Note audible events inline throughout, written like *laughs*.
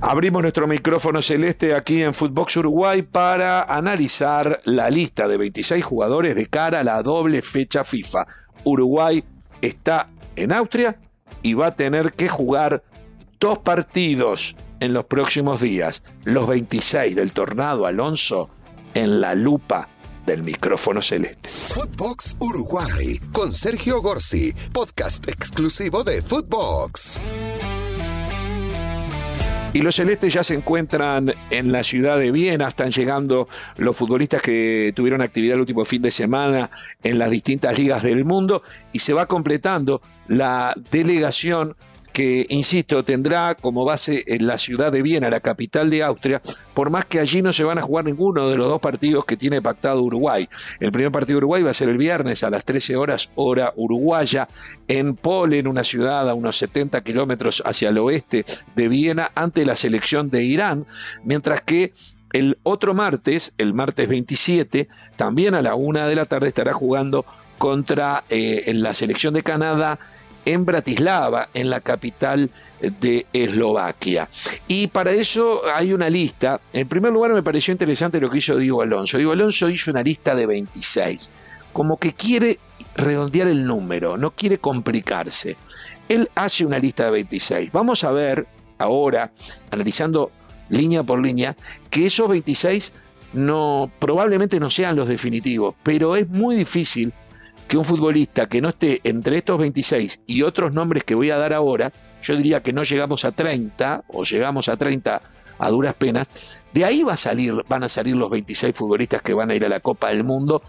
Abrimos nuestro micrófono celeste aquí en Footbox Uruguay para analizar la lista de 26 jugadores de cara a la doble fecha FIFA. Uruguay está en Austria y va a tener que jugar dos partidos en los próximos días. Los 26 del Tornado Alonso en la lupa del micrófono celeste. Footbox Uruguay con Sergio Gorsi, podcast exclusivo de Footbox. Y los celestes ya se encuentran en la ciudad de Viena, están llegando los futbolistas que tuvieron actividad el último fin de semana en las distintas ligas del mundo y se va completando la delegación que, insisto, tendrá como base en la ciudad de Viena, la capital de Austria, por más que allí no se van a jugar ninguno de los dos partidos que tiene pactado Uruguay. El primer partido de Uruguay va a ser el viernes a las 13 horas, hora uruguaya, en Polen, una ciudad a unos 70 kilómetros hacia el oeste de Viena, ante la selección de Irán, mientras que el otro martes, el martes 27, también a la una de la tarde estará jugando contra eh, la selección de Canadá en Bratislava, en la capital de Eslovaquia. Y para eso hay una lista. En primer lugar, me pareció interesante lo que hizo Diego Alonso. Diego Alonso hizo una lista de 26, como que quiere redondear el número, no quiere complicarse. Él hace una lista de 26. Vamos a ver ahora, analizando línea por línea, que esos 26 no, probablemente no sean los definitivos, pero es muy difícil que un futbolista que no esté entre estos 26 y otros nombres que voy a dar ahora, yo diría que no llegamos a 30 o llegamos a 30 a duras penas, de ahí va a salir, van a salir los 26 futbolistas que van a ir a la Copa del Mundo,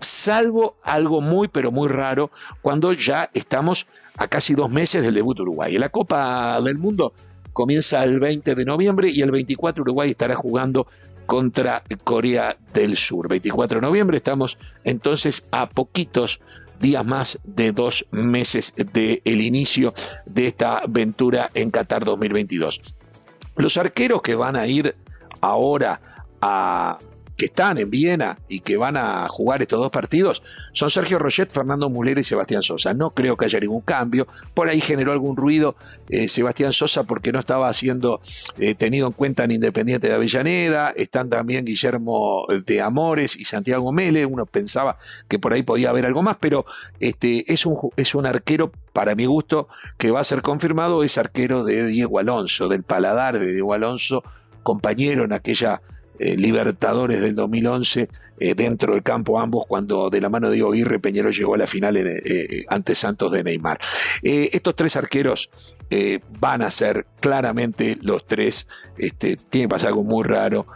salvo algo muy pero muy raro cuando ya estamos a casi dos meses del debut de Uruguay. La Copa del Mundo comienza el 20 de noviembre y el 24 Uruguay estará jugando contra Corea del Sur. 24 de noviembre, estamos entonces a poquitos días más de dos meses del inicio de esta aventura en Qatar 2022. Los arqueros que van a ir ahora a están en Viena y que van a jugar estos dos partidos son Sergio Roget, Fernando Muller y Sebastián Sosa. No creo que haya ningún cambio. Por ahí generó algún ruido eh, Sebastián Sosa porque no estaba siendo eh, tenido en cuenta en Independiente de Avellaneda. Están también Guillermo de Amores y Santiago Mele. Uno pensaba que por ahí podía haber algo más, pero este, es, un, es un arquero, para mi gusto, que va a ser confirmado. Es arquero de Diego Alonso, del paladar de Diego Alonso, compañero en aquella eh, Libertadores del 2011 eh, dentro del campo ambos cuando de la mano de Diego Aguirre Peñero llegó a la final eh, ante Santos de Neymar. estos tres arqueros van a ser claramente los tres, este, tiene que pasar algo muy raro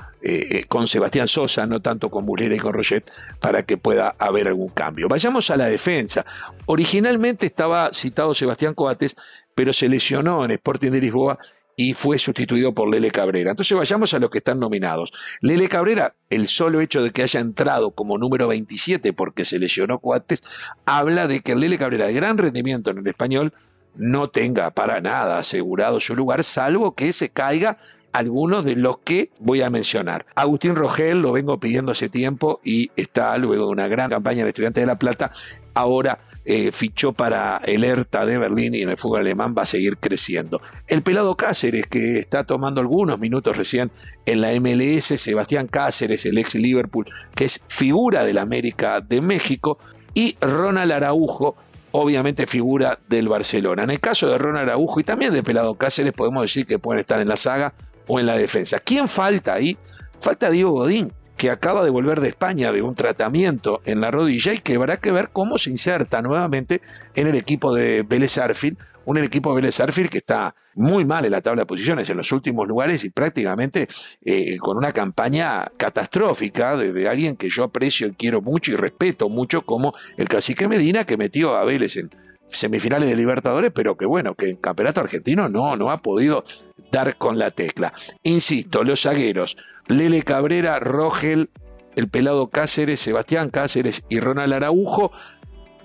con Sebastián Sosa, no tanto con Mulera y con Roget, para que pueda haber algún cambio. Vayamos a la defensa. Originalmente estaba citado Sebastián Coates, pero se lesionó en Sporting de Lisboa y fue sustituido por Lele Cabrera. Entonces vayamos a los que están nominados. Lele Cabrera, el solo hecho de que haya entrado como número 27 porque se lesionó Coates, habla de que Lele Cabrera de gran rendimiento en el español no tenga para nada asegurado su lugar, salvo que se caiga algunos de los que voy a mencionar. Agustín Rogel lo vengo pidiendo hace tiempo y está luego de una gran campaña de Estudiantes de La Plata, ahora eh, fichó para el ERTA de Berlín y en el fútbol alemán va a seguir creciendo. El pelado Cáceres, que está tomando algunos minutos recién en la MLS, Sebastián Cáceres, el ex Liverpool, que es figura del América de México, y Ronald Araujo, obviamente figura del Barcelona. En el caso de Ronald Araujo y también de Pelado Cáceres, podemos decir que pueden estar en la saga o en la defensa. ¿Quién falta ahí? Falta Diego Godín que acaba de volver de España de un tratamiento en la rodilla y que habrá que ver cómo se inserta nuevamente en el equipo de Vélez Arfield, un equipo de Vélez Arfield que está muy mal en la tabla de posiciones en los últimos lugares y prácticamente eh, con una campaña catastrófica de, alguien que yo aprecio y quiero mucho y respeto mucho como el cacique Medina que metió a Vélez en semifinales de Libertadores, pero que bueno, que en campeonato argentino no, no ha podido dar con la tecla. Insisto, los zagueros, Lele Cabrera, Rogel, el pelado Cáceres, Sebastián Cáceres y Ronald Araujo.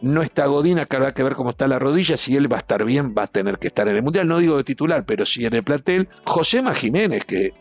No está Godín, que habrá que ver cómo está la rodilla. Si él va a estar bien, va a tener que estar en el Mundial. No digo de titular, pero sí en el plantel. Josema Jiménez, que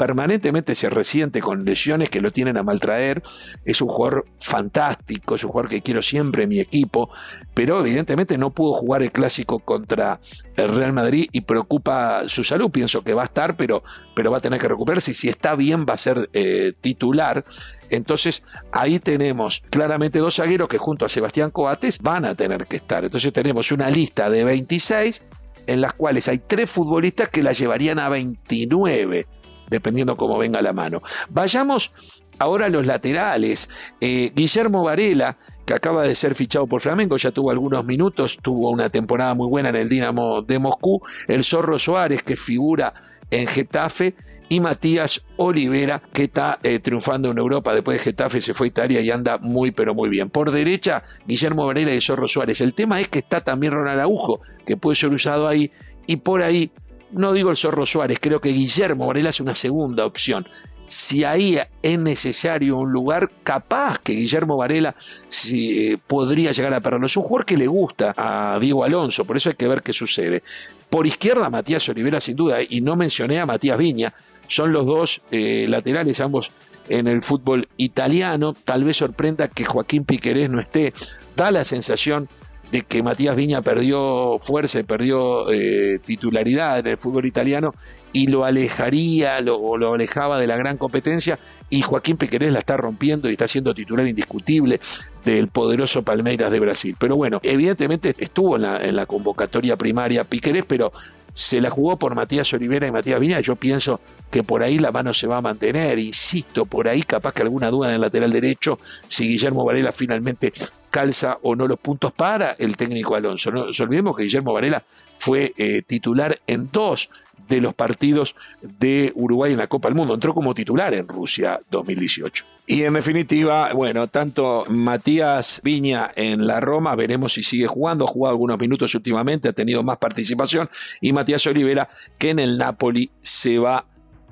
permanentemente se resiente con lesiones que lo tienen a maltraer. Es un jugador fantástico, es un jugador que quiero siempre en mi equipo, pero evidentemente no pudo jugar el clásico contra el Real Madrid y preocupa su salud. Pienso que va a estar, pero, pero va a tener que recuperarse y si está bien va a ser eh, titular. Entonces ahí tenemos claramente dos zagueros que junto a Sebastián Coates van a tener que estar. Entonces tenemos una lista de 26 en las cuales hay tres futbolistas que la llevarían a 29, dependiendo cómo venga la mano. Vayamos ahora a los laterales. Eh, Guillermo Varela, que acaba de ser fichado por Flamengo, ya tuvo algunos minutos, tuvo una temporada muy buena en el Dinamo de Moscú. El Zorro Suárez, que figura en Getafe, y Matías Olivera, que está eh, triunfando en Europa. Después de Getafe se fue a Italia y anda muy, pero muy bien. Por derecha, Guillermo Varela y Zorro Suárez. El tema es que está también Ronald Agujo, que puede ser usado ahí, y por ahí, no digo el Zorro Suárez, creo que Guillermo Varela es una segunda opción si ahí es necesario un lugar, capaz que Guillermo Varela si, eh, podría llegar a perderlo. Es un jugador que le gusta a Diego Alonso, por eso hay que ver qué sucede. Por izquierda, Matías Olivera, sin duda, y no mencioné a Matías Viña, son los dos eh, laterales, ambos en el fútbol italiano. Tal vez sorprenda que Joaquín Piquerés no esté. Da la sensación de que Matías Viña perdió fuerza perdió eh, titularidad en el fútbol italiano y lo alejaría lo, lo alejaba de la gran competencia y Joaquín Piquerés la está rompiendo y está siendo titular indiscutible del poderoso Palmeiras de Brasil. Pero bueno, evidentemente estuvo en la, en la convocatoria primaria Piquerés, pero se la jugó por Matías Olivera y Matías Viña. Yo pienso que por ahí la mano se va a mantener. Insisto, por ahí capaz que alguna duda en el lateral derecho, si Guillermo Varela finalmente calza o no los puntos para el técnico Alonso. No nos olvidemos que Guillermo Varela fue eh, titular en dos de los partidos de Uruguay en la Copa del Mundo. Entró como titular en Rusia 2018. Y en definitiva, bueno, tanto Matías Viña en la Roma, veremos si sigue jugando, ha jugado algunos minutos últimamente, ha tenido más participación, y Matías Olivera, que en el Napoli se va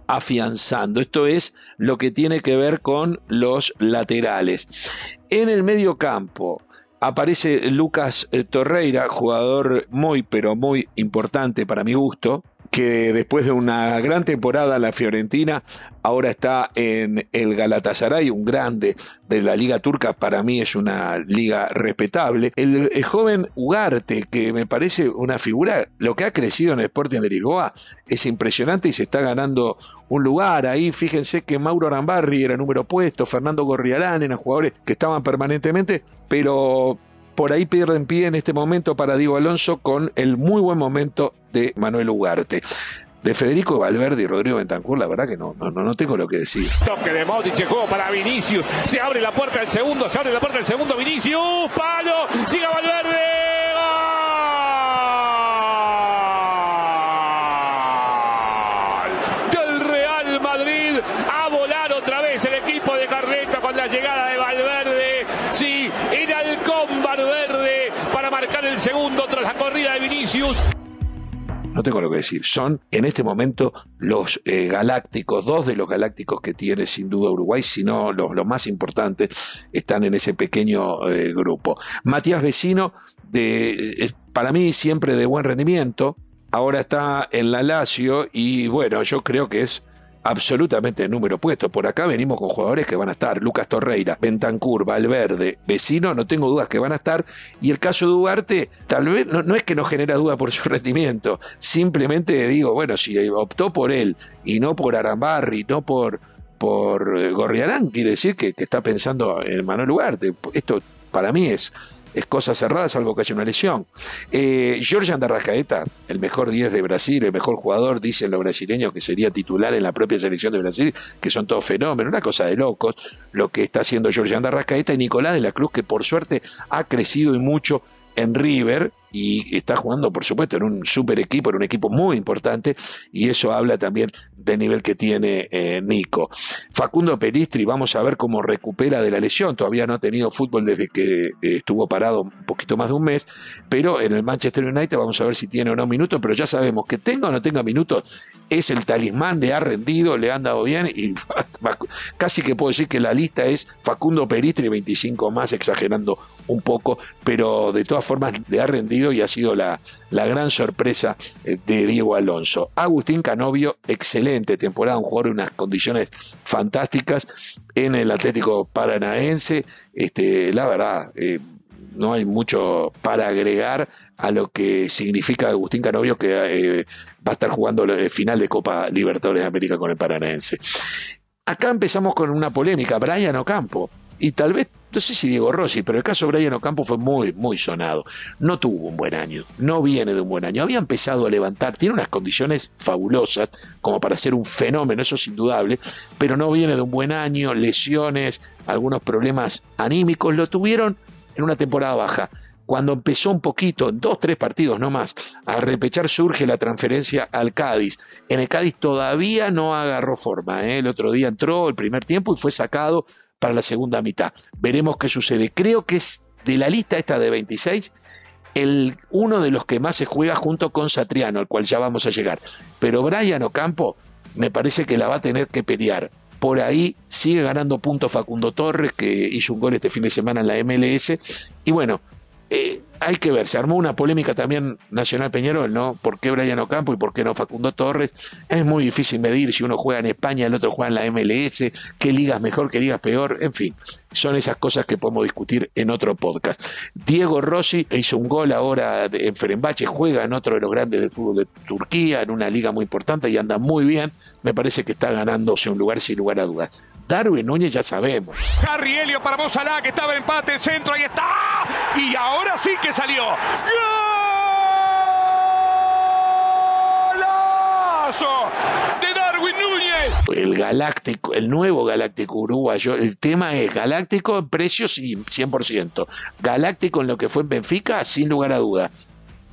afianzando. Esto es lo que tiene que ver con los laterales. En el medio campo, aparece Lucas Torreira, jugador muy pero muy importante para mi gusto, que después de una gran temporada la Fiorentina, ahora está en el Galatasaray, un grande de la liga turca, para mí es una liga respetable. El, joven Ugarte, que me parece una figura, lo que ha crecido en el Sporting de Lisboa es impresionante y se está ganando un lugar ahí. Fíjense que Mauro Arambarri era número puesto, Fernando Gorriarán eran jugadores que estaban permanentemente, pero por ahí pierden pie en este momento para Diego Alonso con el muy buen momento de Manuel Ugarte. De Federico Valverde y Rodrigo Bentancur, la verdad que no, no, no tengo lo que decir. Toque de Modric, juego para Vinicius. Se abre la puerta del segundo, se abre la puerta del segundo. Vinicius, palo, sigue Valverde. Del Real Madrid a volar otra vez el equipo de Carleta con la llegada de Valverde. Sí, era el marcar el segundo tras la corrida de No tengo lo que decir. Son en este momento los eh, galácticos, dos de los galácticos que tiene sin duda Uruguay, sino los, más importantes, están en ese pequeño eh, grupo. Matías Vecino, de, para mí siempre de buen rendimiento, ahora está en la Lazio y bueno, yo creo que es absolutamente el número puesto. Por acá venimos con jugadores que van a estar, Lucas Torreira, Bentancur, Valverde, Vecino, no tengo dudas que van a estar. Y el caso de Ugarte, tal vez no, es que no genera duda por su *laughs* rendimiento, simplemente digo, bueno, si optó por él y no por Arambarri, no por, por eh, Gorriarán, quiere decir que, que está pensando en Manuel Ugarte. Esto para mí es es cosa cerrada, salvo que haya una lesión. Eh, Georgian Darrascaeta, el mejor 10 de Brasil, el mejor jugador, dicen los brasileños que sería titular en la propia selección de Brasil, que son todos fenómenos, una cosa de locos, lo que está haciendo Georgian Darrascaeta y Nicolás de la Cruz, que por suerte ha crecido y mucho en River y está jugando, por supuesto, en un super equipo, en un equipo muy importante, y eso habla también del nivel que tiene eh, Nico. Facundo Peristri, vamos a ver cómo recupera de la lesión, todavía no ha tenido fútbol desde que eh, estuvo parado un poquito más de un mes, pero en el Manchester United vamos a ver si tiene o no minutos, pero ya sabemos que tenga o no tenga minutos, es el talismán, le ha rendido, le ha andado bien, y *laughs* casi que puedo decir que la lista es Facundo Peristri, 25 más, exagerando un poco, pero de todas formas le ha rendido y ha sido la, la gran sorpresa eh, de Diego Alonso. Agustín Canovio, excelente temporada, un jugador en unas condiciones fantásticas en el Atlético Paranaense. Este, la verdad, eh, no hay mucho para agregar a lo que significa Agustín Canovio, que eh, va a estar jugando el final de Copa Libertadores de América con el Paranaense. Acá empezamos con una polémica, Brian Ocampo, y tal vez, no sé si Diego Rossi, pero el caso de Brian Ocampo fue muy, muy sonado. No tuvo un buen año, no viene de un buen año. Había empezado a levantar, tiene unas condiciones fabulosas como para ser un fenómeno, eso es indudable, pero no viene de un buen año, lesiones, algunos problemas anímicos, lo tuvieron en una temporada baja cuando empezó un poquito, en dos, tres partidos no más, a repechar surge la transferencia al Cádiz. En el Cádiz todavía no agarró forma. ¿eh? El otro día entró el primer tiempo y fue sacado para la segunda mitad. Veremos qué sucede. Creo que es de la lista esta de 26 el, uno de los que más se juega junto con Satriano, al cual ya vamos a llegar. Pero Brian Ocampo me parece que la va a tener que pelear. Por ahí sigue ganando puntos Facundo Torres, que hizo un gol este fin de semana en la MLS. Y bueno, eh, hay que ver, se armó una polémica también Nacional Peñarol, ¿no? ¿Por qué Brian Ocampo y por qué no Facundo Torres? Es muy difícil medir si uno juega en España, el otro juega en la MLS, qué ligas mejor, qué ligas peor, en fin, son esas cosas que podemos discutir en otro podcast. Diego Rossi hizo un gol ahora en Ferenbache, juega en otro de los grandes del fútbol de Turquía, en una liga muy importante y anda muy bien, me parece que está ganándose un lugar sin lugar a dudas. Darwin Núñez ya sabemos. Harry Helio para Mozalá, que estaba en empate, el centro, ahí está. Y ahora sí que salió. ¡Golazo! De Darwin Núñez. El galáctico, el nuevo galáctico uruguayo, el tema es galáctico en precios 100%. Galáctico en lo que fue en Benfica, sin lugar a dudas.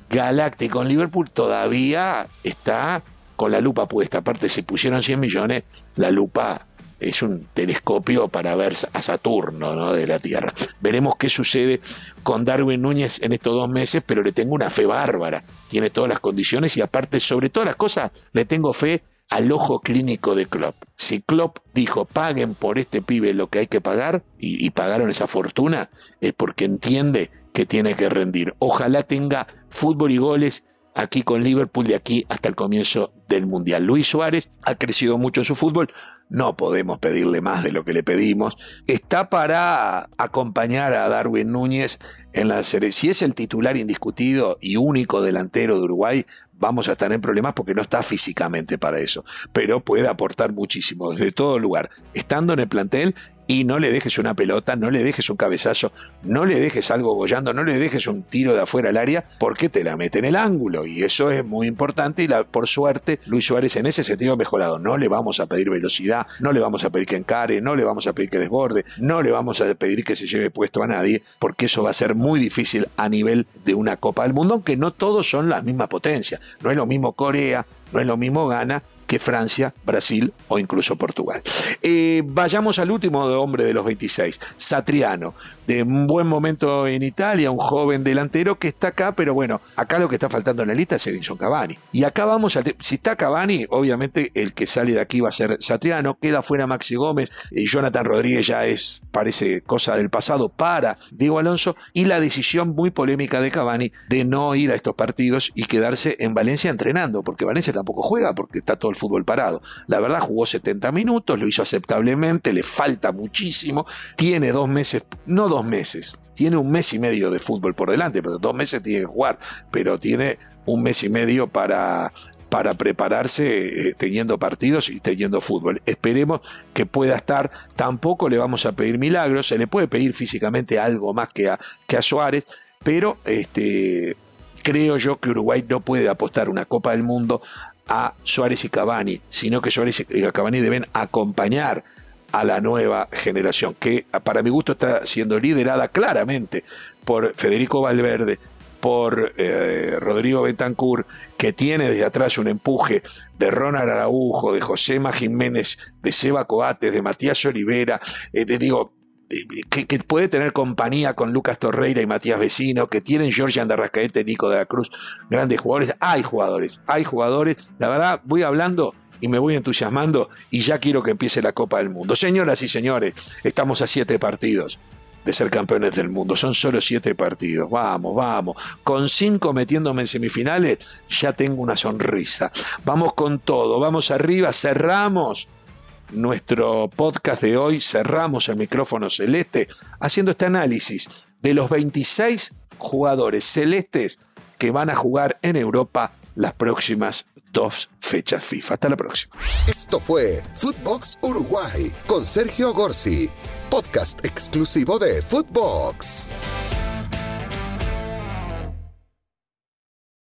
Galáctico en Liverpool todavía está con la lupa puesta. Aparte, se pusieron 100 millones, la lupa es un telescopio para ver a Saturno ¿no? de la Tierra. Veremos qué sucede con Darwin Núñez en estos dos meses, pero le tengo una fe bárbara. Tiene todas las condiciones y aparte, sobre todas las cosas, le tengo fe al ojo clínico de Klopp. Si Klopp dijo paguen por este pibe lo que hay que pagar y, y pagaron esa fortuna, es porque entiende que tiene que rendir. Ojalá tenga fútbol y goles aquí con Liverpool de aquí hasta el comienzo del Mundial. Luis Suárez ha crecido mucho en su fútbol, no podemos pedirle más de lo que le pedimos. Está para acompañar a Darwin Núñez en la serie. Si es el titular indiscutido y único delantero de Uruguay, vamos a estar en problemas porque no está físicamente para eso, pero puede aportar muchísimo desde todo lugar, estando en el plantel y no le dejes una pelota, no le dejes un cabezazo, no le dejes algo gollando, no le dejes un tiro de afuera al área, porque te la mete en el ángulo. Y eso es muy importante. Y la, por suerte, Luis Suárez en ese sentido ha mejorado. No le vamos a pedir velocidad, no le vamos a pedir que encare, no le vamos a pedir que desborde, no le vamos a pedir que se lleve puesto a nadie, porque eso va a ser muy difícil a nivel de una Copa del Mundo, aunque no todos son la misma potencia. No es lo mismo Corea, no es lo mismo Ghana que Francia, Brasil o incluso Portugal. Eh, vayamos al último hombre de los 26, Satriano, de un buen momento en Italia, un joven delantero que está acá, pero bueno, acá lo que está faltando en la lista es Edinson Cavani. Y acá vamos a, si está Cavani, obviamente el que sale de aquí va a ser Satriano, queda fuera Maxi Gómez, y Jonathan Rodríguez ya es, parece cosa del pasado para Diego Alonso, y la decisión muy polémica de Cavani de no ir a estos partidos y quedarse en Valencia entrenando, porque Valencia tampoco juega, porque está todo fútbol parado. La verdad jugó 70 minutos, lo hizo aceptablemente, le falta muchísimo, tiene dos meses, no dos meses, tiene un mes y medio de fútbol por delante, pero dos meses tiene que jugar, pero tiene un mes y medio para para prepararse eh, teniendo partidos y teniendo fútbol. Esperemos que pueda estar, tampoco le vamos a pedir milagros, se le puede pedir físicamente algo más que a, que a Suárez, pero este, creo yo que Uruguay no puede apostar una Copa del Mundo a Suárez y Cavani, sino que Suárez y Cavani deben acompañar a la nueva generación, que para mi gusto está siendo liderada claramente por Federico Valverde, por eh, Rodrigo Betancourt, que tiene desde atrás un empuje de Ronald Araujo, de José Jiménez, de Seba Coates, de Matías Olivera, eh, digo, que, puede tener compañía con Lucas Torreira y Matías Vecino, que tienen George Andarrascaete, Nico de la Cruz, grandes jugadores. Hay jugadores, hay jugadores. La verdad, voy hablando y me voy entusiasmando y ya quiero que empiece la Copa del Mundo. Señoras y señores, estamos a siete partidos. de ser campeones del mundo. Son solo siete partidos. Vamos, vamos. Con cinco metiéndome en semifinales, ya tengo una sonrisa. Vamos con todo, vamos arriba, cerramos nuestro podcast de hoy, cerramos el micrófono celeste haciendo este análisis de los 26 jugadores celestes que van a jugar en Europa las próximas dos fechas FIFA. Hasta la próxima. Esto fue Footbox Uruguay con Sergio Gorsi, podcast exclusivo de Footbox.